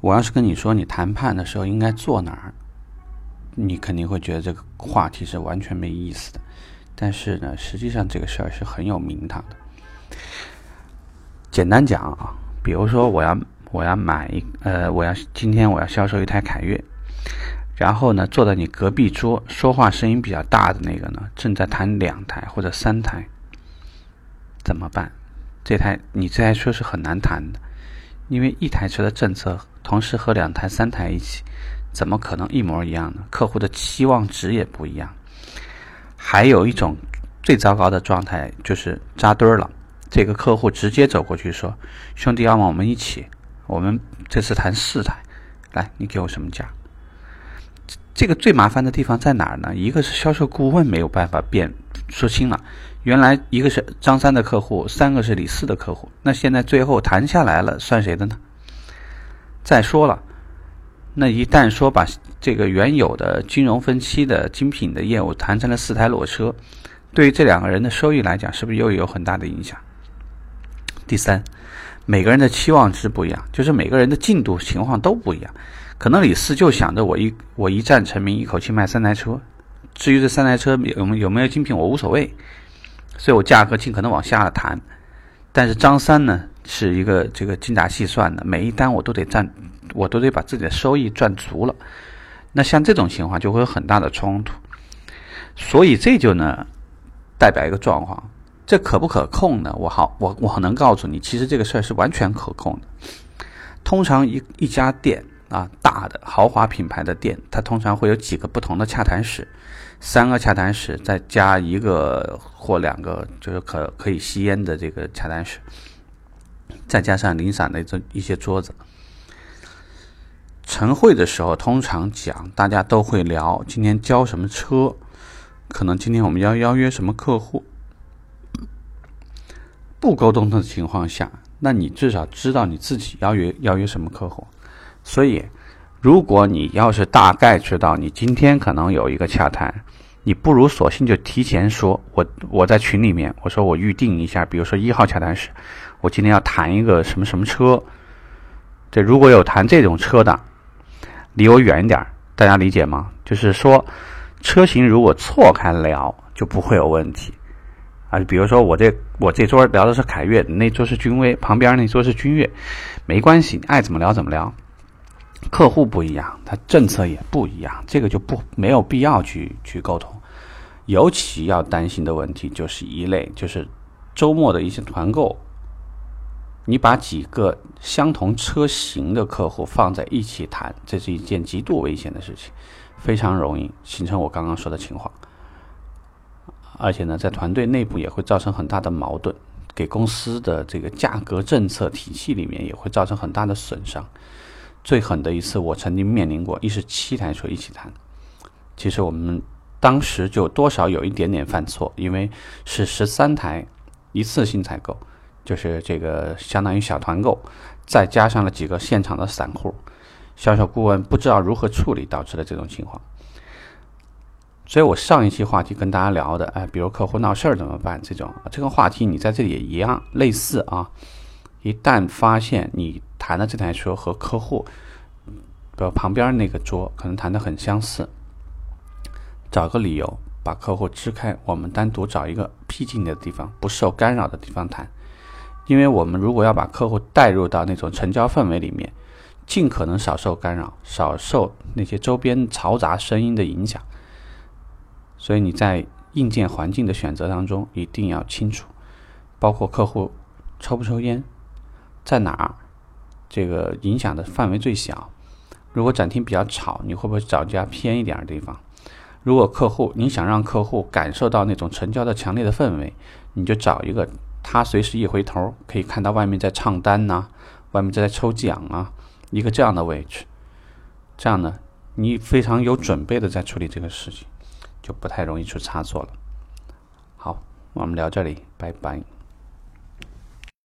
我要是跟你说你谈判的时候应该坐哪儿，你肯定会觉得这个话题是完全没意思的。但是呢，实际上这个事儿是很有名堂的。简单讲啊，比如说我要我要买一呃，我要今天我要销售一台凯越，然后呢，坐在你隔壁桌说话声音比较大的那个呢，正在谈两台或者三台，怎么办？这台你这台车是很难谈的，因为一台车的政策同时和两台、三台一起，怎么可能一模一样呢？客户的期望值也不一样。还有一种最糟糕的状态就是扎堆儿了。这个客户直接走过去说：“兄弟，要么我们一起，我们这次谈四台，来，你给我什么价？”这个最麻烦的地方在哪儿呢？一个是销售顾问没有办法变说清了，原来一个是张三的客户，三个是李四的客户，那现在最后谈下来了，算谁的呢？再说了，那一旦说把这个原有的金融分期的精品的业务谈成了四台裸车，对于这两个人的收益来讲，是不是又有很大的影响？第三，每个人的期望值不一样，就是每个人的进度情况都不一样。可能李四就想着我一我一战成名，一口气卖三台车，至于这三台车有没有没有精品，我无所谓，所以我价格尽可能往下了谈。但是张三呢，是一个这个精打细算的，每一单我都得占，我都得把自己的收益赚足了。那像这种情况就会有很大的冲突，所以这就呢代表一个状况。这可不可控呢？我好，我我能告诉你，其实这个事儿是完全可控的。通常一一家店啊，大的豪华品牌的店，它通常会有几个不同的洽谈室，三个洽谈室再加一个或两个就是可可以吸烟的这个洽谈室，再加上零散的这一些桌子。晨会的时候，通常讲大家都会聊今天交什么车，可能今天我们要邀约什么客户。不沟通的情况下，那你至少知道你自己邀约邀约什么客户。所以，如果你要是大概知道你今天可能有一个洽谈，你不如索性就提前说，我我在群里面我说我预定一下，比如说一号洽谈室，我今天要谈一个什么什么车。这如果有谈这种车的，离我远一点，大家理解吗？就是说，车型如果错开聊，就不会有问题。啊，比如说我这我这桌聊的是凯越，那桌是君威，旁边那桌是君越，没关系，爱怎么聊怎么聊。客户不一样，他政策也不一样，这个就不没有必要去去沟通。尤其要担心的问题就是一类，就是周末的一些团购，你把几个相同车型的客户放在一起谈，这是一件极度危险的事情，非常容易形成我刚刚说的情况。而且呢，在团队内部也会造成很大的矛盾，给公司的这个价格政策体系里面也会造成很大的损伤。最狠的一次，我曾经面临过，一是七台车一起谈，其实我们当时就多少有一点点犯错，因为是十三台一次性采购，就是这个相当于小团购，再加上了几个现场的散户，销售顾问不知道如何处理，导致了这种情况。所以我上一期话题跟大家聊的，哎，比如客户闹事儿怎么办？这种这个话题你在这里也一样类似啊。一旦发现你谈的这台车和客户，比如旁边那个桌可能谈的很相似，找个理由把客户支开，我们单独找一个僻静的地方，不受干扰的地方谈。因为我们如果要把客户带入到那种成交氛围里面，尽可能少受干扰，少受那些周边嘈杂声音的影响。所以你在硬件环境的选择当中一定要清楚，包括客户抽不抽烟，在哪儿，这个影响的范围最小。如果展厅比较吵，你会不会找家偏一点的地方？如果客户你想让客户感受到那种成交的强烈的氛围，你就找一个他随时一回头可以看到外面在唱单呐，外面在抽奖啊，一个这样的位置。这样呢，你非常有准备的在处理这个事情。就不太容易出差错了。好，我们聊这里，拜拜。